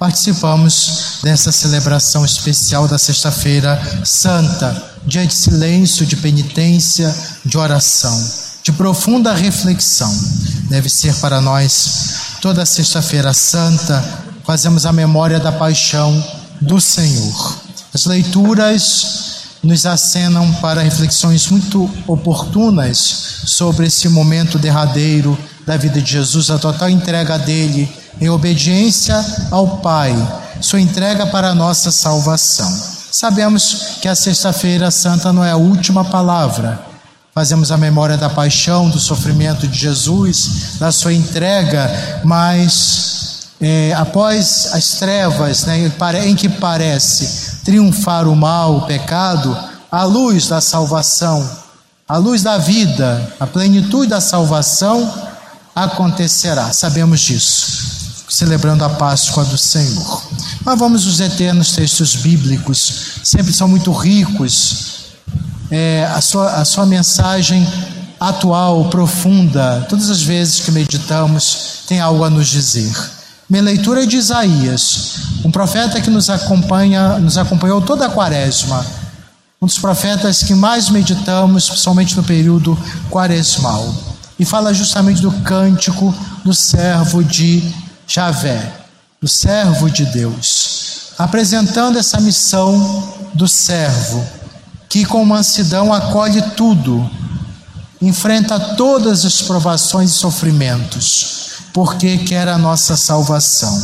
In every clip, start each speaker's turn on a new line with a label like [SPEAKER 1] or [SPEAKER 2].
[SPEAKER 1] participamos dessa celebração especial da Sexta-feira Santa, dia de silêncio, de penitência, de oração, de profunda reflexão. Deve ser para nós toda Sexta-feira Santa, fazemos a memória da paixão do Senhor. As leituras nos acenam para reflexões muito oportunas sobre esse momento derradeiro da vida de Jesus, a total entrega dele em obediência ao Pai, sua entrega para a nossa salvação. Sabemos que a Sexta-feira Santa não é a última palavra. Fazemos a memória da paixão, do sofrimento de Jesus, da sua entrega, mas é, após as trevas, né, em que parece triunfar o mal, o pecado, a luz da salvação, a luz da vida, a plenitude da salvação acontecerá. Sabemos disso celebrando a Páscoa do Senhor. Mas vamos os eternos textos bíblicos, sempre são muito ricos. É, a, sua, a sua mensagem atual, profunda, todas as vezes que meditamos, tem algo a nos dizer. Minha leitura é de Isaías, um profeta que nos acompanha, nos acompanhou toda a quaresma, um dos profetas que mais meditamos, principalmente no período quaresmal, e fala justamente do cântico do servo de Javé, o servo de Deus, apresentando essa missão do servo, que com mansidão acolhe tudo, enfrenta todas as provações e sofrimentos, porque quer a nossa salvação.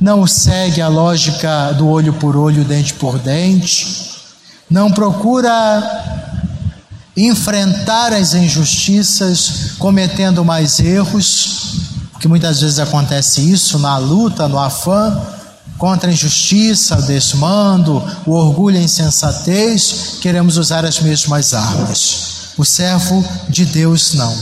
[SPEAKER 1] Não segue a lógica do olho por olho, dente por dente, não procura enfrentar as injustiças cometendo mais erros, que muitas vezes acontece isso na luta, no afã contra a injustiça, o desmando, o orgulho e a insensatez, queremos usar as mesmas armas. O servo de Deus não.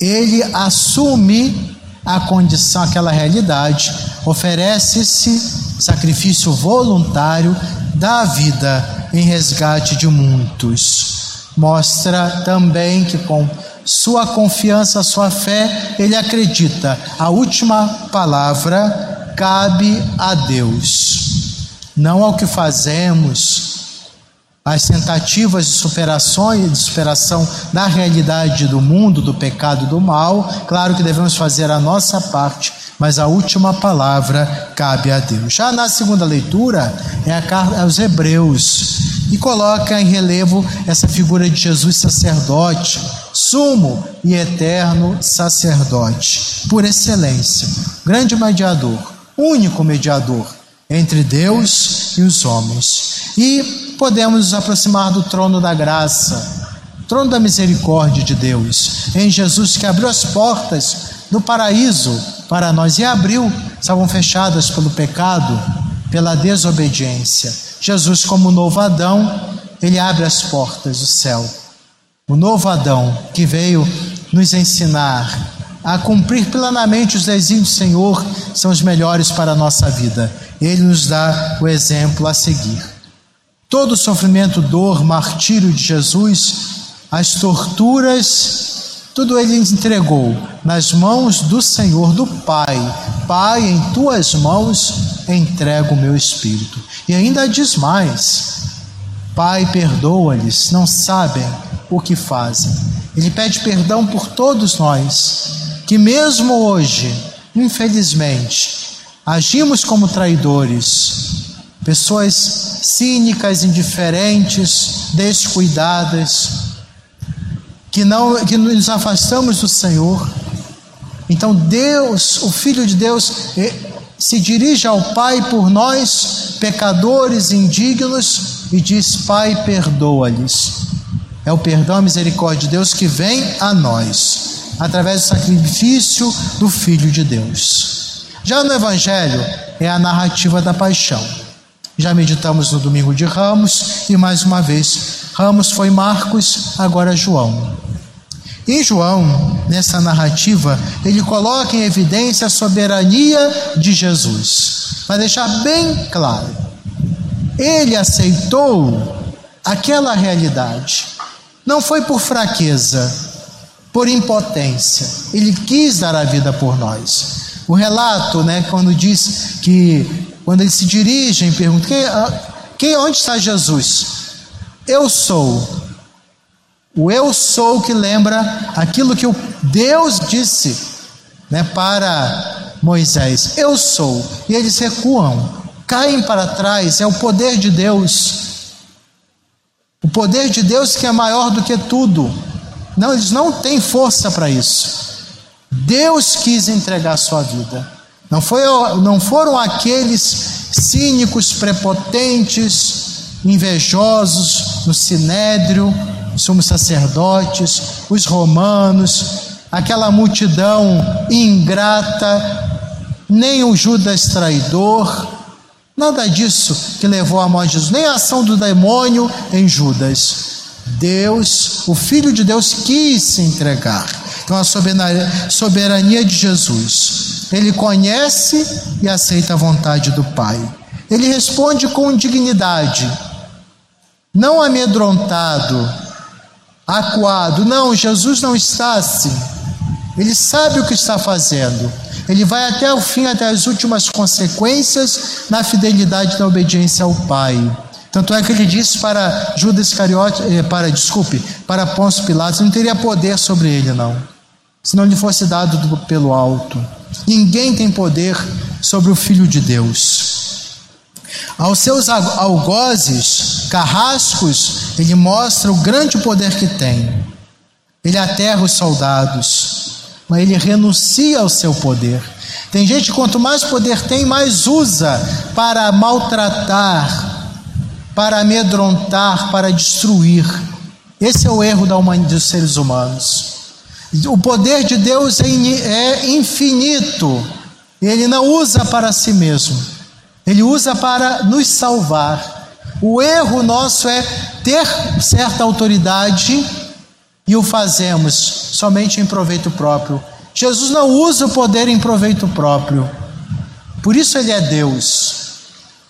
[SPEAKER 1] Ele assume a condição, aquela realidade, oferece-se sacrifício voluntário da vida em resgate de muitos. Mostra também que com sua confiança, sua fé, ele acredita. A última palavra cabe a Deus, não ao que fazemos, as tentativas de superação, de superação da realidade do mundo, do pecado, do mal. Claro que devemos fazer a nossa parte, mas a última palavra cabe a Deus. Já na segunda leitura é a carta aos Hebreus e coloca em relevo essa figura de Jesus sacerdote sumo e eterno sacerdote, por excelência, grande mediador, único mediador entre Deus e os homens. E podemos nos aproximar do trono da graça, trono da misericórdia de Deus, em Jesus que abriu as portas do paraíso para nós e abriu, estavam fechadas pelo pecado, pela desobediência. Jesus, como novo Adão, ele abre as portas do céu o novo Adão que veio nos ensinar a cumprir plenamente os desígnios do Senhor são os melhores para a nossa vida. Ele nos dá o exemplo a seguir. Todo o sofrimento, dor, martírio de Jesus, as torturas, tudo ele entregou nas mãos do Senhor, do Pai. Pai, em tuas mãos entrego o meu espírito. E ainda diz mais: Pai, perdoa-lhes, não sabem o que fazem. Ele pede perdão por todos nós, que mesmo hoje, infelizmente, agimos como traidores, pessoas cínicas, indiferentes, descuidadas, que não que nos afastamos do Senhor. Então Deus, o Filho de Deus, se dirige ao Pai por nós, pecadores indignos, e diz: Pai, perdoa-lhes é o perdão, a misericórdia de Deus que vem a nós, através do sacrifício do Filho de Deus. Já no Evangelho, é a narrativa da paixão. Já meditamos no domingo de Ramos e mais uma vez, Ramos foi Marcos, agora João. Em João, nessa narrativa, ele coloca em evidência a soberania de Jesus, para deixar bem claro. Ele aceitou aquela realidade não foi por fraqueza, por impotência. Ele quis dar a vida por nós. O relato, né, quando diz que quando eles se dirigem, perguntam: quem, ah, quem, onde está Jesus? Eu sou. O eu sou que lembra aquilo que Deus disse né, para Moisés: Eu sou. E eles recuam, caem para trás. É o poder de Deus. O poder de Deus que é maior do que tudo. Não, eles não têm força para isso. Deus quis entregar sua vida. Não, foi, não foram aqueles cínicos, prepotentes, invejosos no sinédrio, os sumos sacerdotes, os romanos, aquela multidão ingrata, nem o Judas traidor, nada disso que levou à morte de Jesus, nem a ação do demônio em Judas. Deus, o Filho de Deus, quis se entregar. Então, a soberania de Jesus. Ele conhece e aceita a vontade do Pai. Ele responde com dignidade, não amedrontado, acuado. Não, Jesus não está assim. Ele sabe o que está fazendo. Ele vai até o fim, até as últimas consequências na fidelidade da obediência ao Pai. Tanto é que ele disse para Judas Iscariote, eh, para, desculpe, para Pôncio Pilatos, não teria poder sobre ele, não. Se não lhe fosse dado do, pelo alto. Ninguém tem poder sobre o Filho de Deus. Aos seus algozes, carrascos, ele mostra o grande poder que tem. Ele aterra os soldados, mas ele renuncia ao seu poder. Tem gente quanto mais poder tem, mais usa para maltratar, para amedrontar, para destruir. Esse é o erro da humanidade dos seres humanos. O poder de Deus é, é infinito. Ele não usa para si mesmo. Ele usa para nos salvar. O erro nosso é ter certa autoridade e o fazemos somente em proveito próprio. Jesus não usa o poder em proveito próprio. Por isso ele é Deus.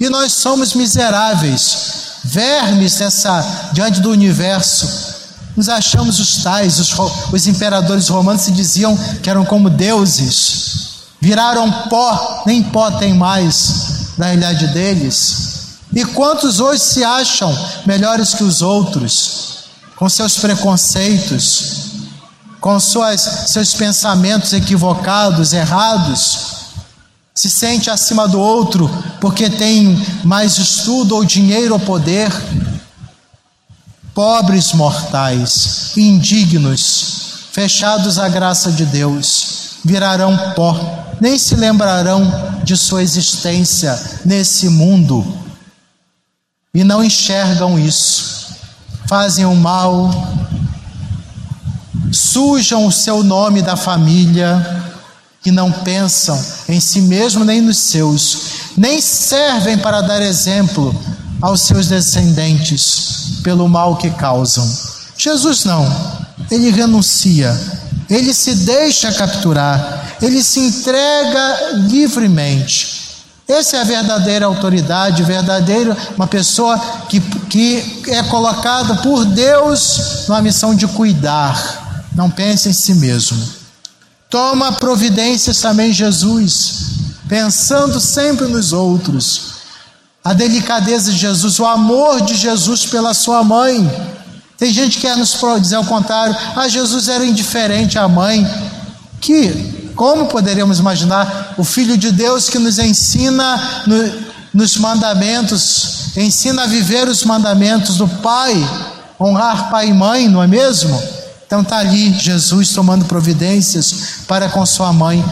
[SPEAKER 1] E nós somos miseráveis, vermes nessa, diante do universo. Nos achamos os tais, os, os imperadores romanos se diziam que eram como deuses. Viraram pó, nem pó tem mais na realidade deles. E quantos hoje se acham melhores que os outros, com seus preconceitos, com suas, seus pensamentos equivocados, errados? se sente acima do outro porque tem mais estudo ou dinheiro ou poder. Pobres mortais, indignos, fechados à graça de Deus, virarão pó, nem se lembrarão de sua existência nesse mundo e não enxergam isso. Fazem o mal, sujam o seu nome da família, que não pensam em si mesmo nem nos seus, nem servem para dar exemplo aos seus descendentes pelo mal que causam. Jesus não, ele renuncia, ele se deixa capturar, ele se entrega livremente. Essa é a verdadeira autoridade, verdadeira, uma pessoa que, que é colocada por Deus numa missão de cuidar, não pensa em si mesmo. Toma providências também, Jesus, pensando sempre nos outros. A delicadeza de Jesus, o amor de Jesus pela sua mãe. Tem gente que quer nos dizer o contrário. Ah, Jesus era indiferente à mãe. Que, como poderíamos imaginar, o Filho de Deus que nos ensina no, nos mandamentos, ensina a viver os mandamentos do Pai, honrar pai e mãe, não é mesmo? Então está ali Jesus tomando providências para com sua mãe.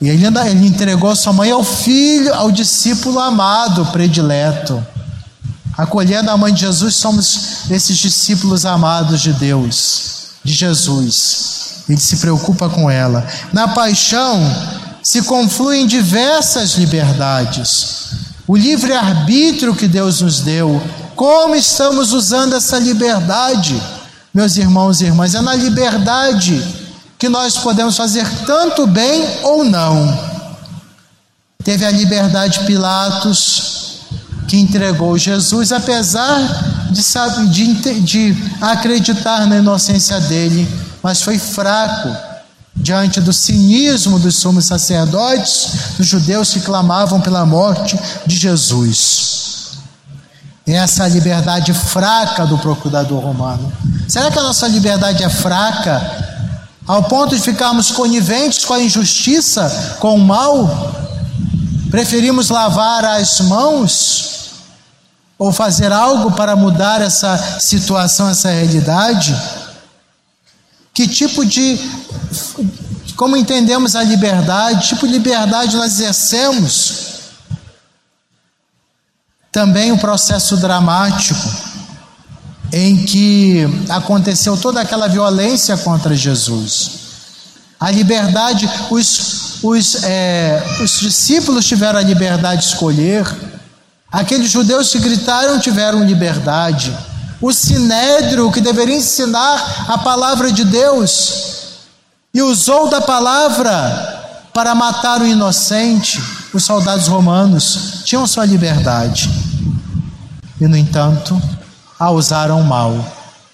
[SPEAKER 1] E ele, ele entregou sua mãe ao filho, ao discípulo amado, predileto. Acolhendo a mãe de Jesus, somos esses discípulos amados de Deus, de Jesus. Ele se preocupa com ela. Na paixão se confluem diversas liberdades. O livre-arbítrio que Deus nos deu. Como estamos usando essa liberdade? meus irmãos e irmãs, é na liberdade que nós podemos fazer tanto bem ou não. Teve a liberdade Pilatos, que entregou Jesus, apesar de, de, de acreditar na inocência dele, mas foi fraco. diante do cinismo dos sumos sacerdotes, dos judeus que clamavam pela morte de Jesus. Essa é a liberdade fraca do procurador romano. Será que a nossa liberdade é fraca ao ponto de ficarmos coniventes com a injustiça, com o mal? Preferimos lavar as mãos ou fazer algo para mudar essa situação, essa realidade? Que tipo de. Como entendemos a liberdade? Tipo de liberdade nós exercemos? Também o processo dramático em que aconteceu toda aquela violência contra Jesus. A liberdade, os, os, é, os discípulos tiveram a liberdade de escolher, aqueles judeus que gritaram tiveram liberdade o sinédrio que deveria ensinar a palavra de Deus e usou da palavra para matar o inocente, os soldados romanos tinham sua liberdade e, no entanto, a usaram mal.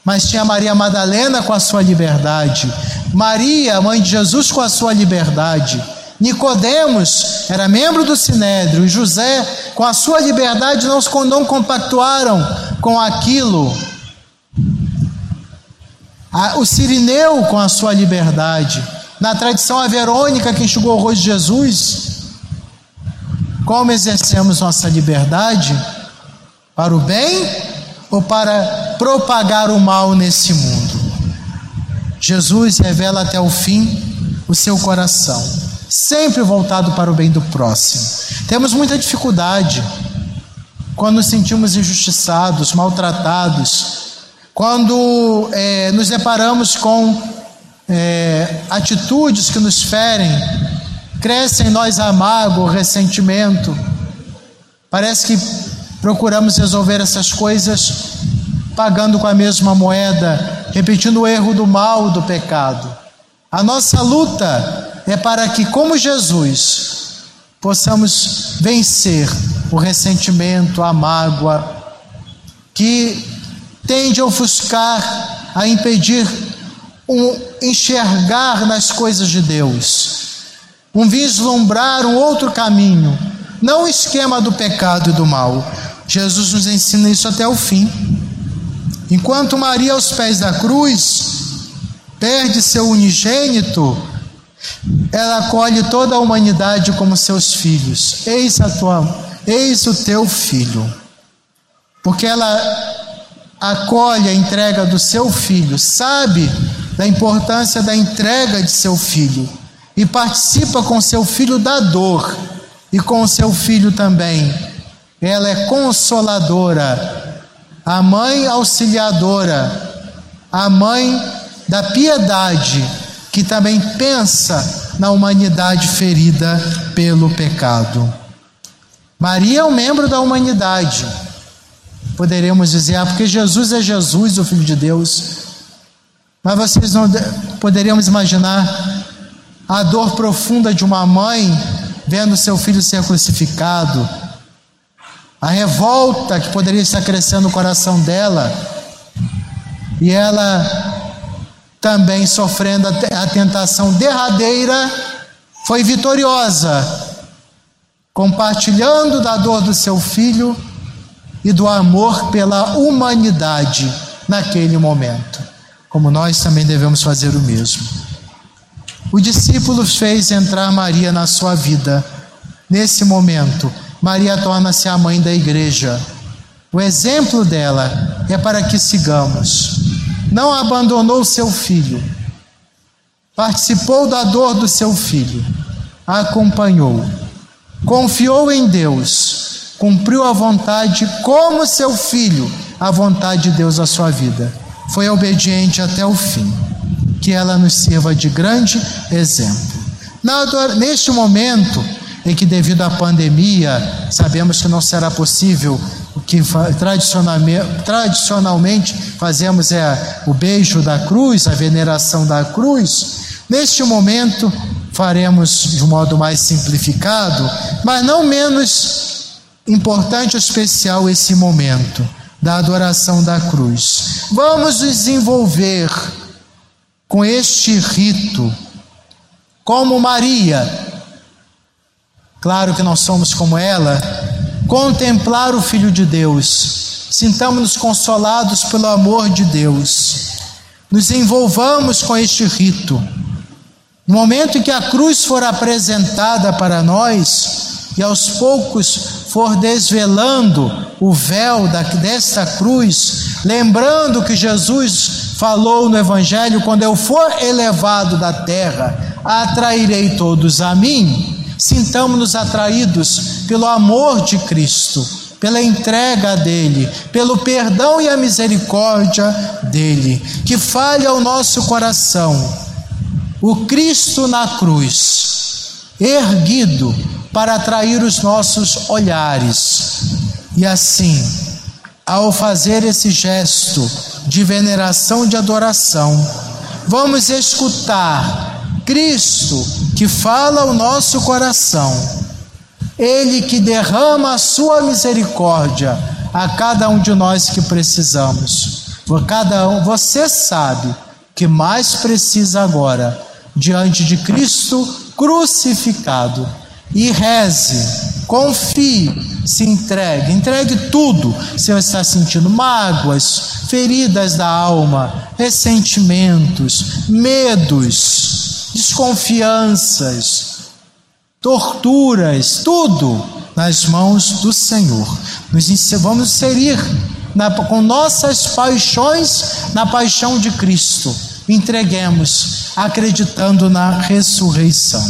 [SPEAKER 1] Mas tinha Maria Madalena com a sua liberdade, Maria, mãe de Jesus, com a sua liberdade. Nicodemos era membro do Sinédrio, e José, com a sua liberdade, não, compactuaram com aquilo. O Sirineu com a sua liberdade. Na tradição, a Verônica que enxugou o rosto de Jesus. Como exercemos nossa liberdade? Para o bem ou para propagar o mal nesse mundo? Jesus revela até o fim o seu coração, sempre voltado para o bem do próximo. Temos muita dificuldade quando nos sentimos injustiçados, maltratados, quando é, nos deparamos com é, atitudes que nos ferem, cresce em nós a mágoa, ressentimento. Parece que procuramos resolver essas coisas pagando com a mesma moeda, repetindo o erro do mal, do pecado. A nossa luta é para que, como Jesus, possamos vencer o ressentimento, a mágoa, que tende a ofuscar, a impedir um enxergar nas coisas de Deus, um vislumbrar um outro caminho, não o esquema do pecado e do mal. Jesus nos ensina isso até o fim. Enquanto Maria, aos pés da cruz, perde seu unigênito, ela acolhe toda a humanidade como seus filhos. Eis a tua, eis o teu filho. Porque ela acolhe a entrega do seu filho, sabe da importância da entrega de seu filho e participa com seu filho da dor e com seu filho também. Ela é consoladora, a mãe auxiliadora, a mãe da piedade que também pensa na humanidade ferida pelo pecado. Maria é um membro da humanidade. Poderíamos dizer, ah, porque Jesus é Jesus, o Filho de Deus. Mas vocês não poderíamos imaginar a dor profunda de uma mãe vendo seu filho ser crucificado, a revolta que poderia estar crescendo no coração dela, e ela também sofrendo a tentação derradeira, foi vitoriosa, compartilhando da dor do seu filho e do amor pela humanidade naquele momento, como nós também devemos fazer o mesmo. O discípulo fez entrar Maria na sua vida. Nesse momento, Maria torna-se a mãe da igreja. O exemplo dela é para que sigamos não abandonou seu filho, participou da dor do seu filho, acompanhou, confiou em Deus, cumpriu a vontade como seu filho, a vontade de Deus à sua vida. Foi obediente até o fim. Que ela nos sirva de grande exemplo. Neste momento em que, devido à pandemia, sabemos que não será possível o que tradicionalmente, fazemos é o beijo da cruz, a veneração da cruz. Neste momento, faremos de um modo mais simplificado, mas não menos importante ou especial esse momento da adoração da cruz. Vamos desenvolver com este rito como Maria, claro que nós somos como ela, contemplar o Filho de Deus, sintamos-nos consolados pelo amor de Deus, nos envolvamos com este rito. No momento em que a cruz for apresentada para nós e aos poucos for desvelando o véu desta cruz, lembrando que Jesus falou no Evangelho: quando eu for elevado da terra, atrairei todos a mim. Sintamos-nos atraídos pelo amor de Cristo, pela entrega dele, pelo perdão e a misericórdia dele. Que fale ao nosso coração o Cristo na cruz, erguido para atrair os nossos olhares. E assim, ao fazer esse gesto de veneração, de adoração, vamos escutar Cristo que fala ao nosso coração, Ele que derrama a sua misericórdia a cada um de nós que precisamos. Cada um, você sabe que mais precisa agora diante de Cristo crucificado e reze, confie, se entregue, entregue tudo. Se você está sentindo mágoas, feridas da alma, ressentimentos, medos, desconfianças, torturas, tudo nas mãos do Senhor. Nos vamos inserir na, com nossas paixões na paixão de Cristo. Entreguemos, acreditando na ressurreição.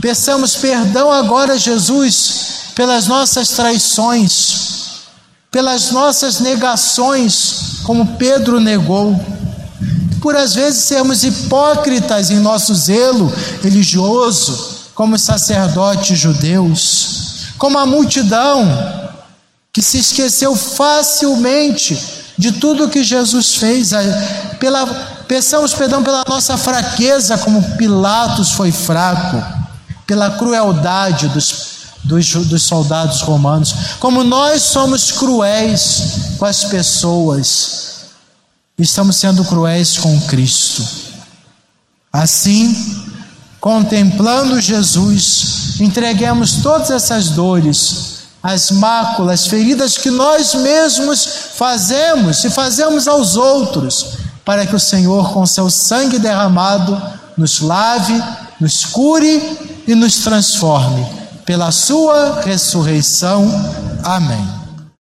[SPEAKER 1] Peçamos perdão agora, Jesus, pelas nossas traições, pelas nossas negações, como Pedro negou, por às vezes sermos hipócritas em nosso zelo religioso, como sacerdotes judeus, como a multidão que se esqueceu facilmente de tudo que Jesus fez, pela, peçamos perdão pela nossa fraqueza, como Pilatos foi fraco pela crueldade dos, dos, dos soldados romanos, como nós somos cruéis com as pessoas, estamos sendo cruéis com Cristo. Assim, contemplando Jesus, entreguemos todas essas dores, as máculas, feridas que nós mesmos fazemos e fazemos aos outros, para que o Senhor, com seu sangue derramado, nos lave, nos cure e nos transforme. Pela Sua ressurreição. Amém.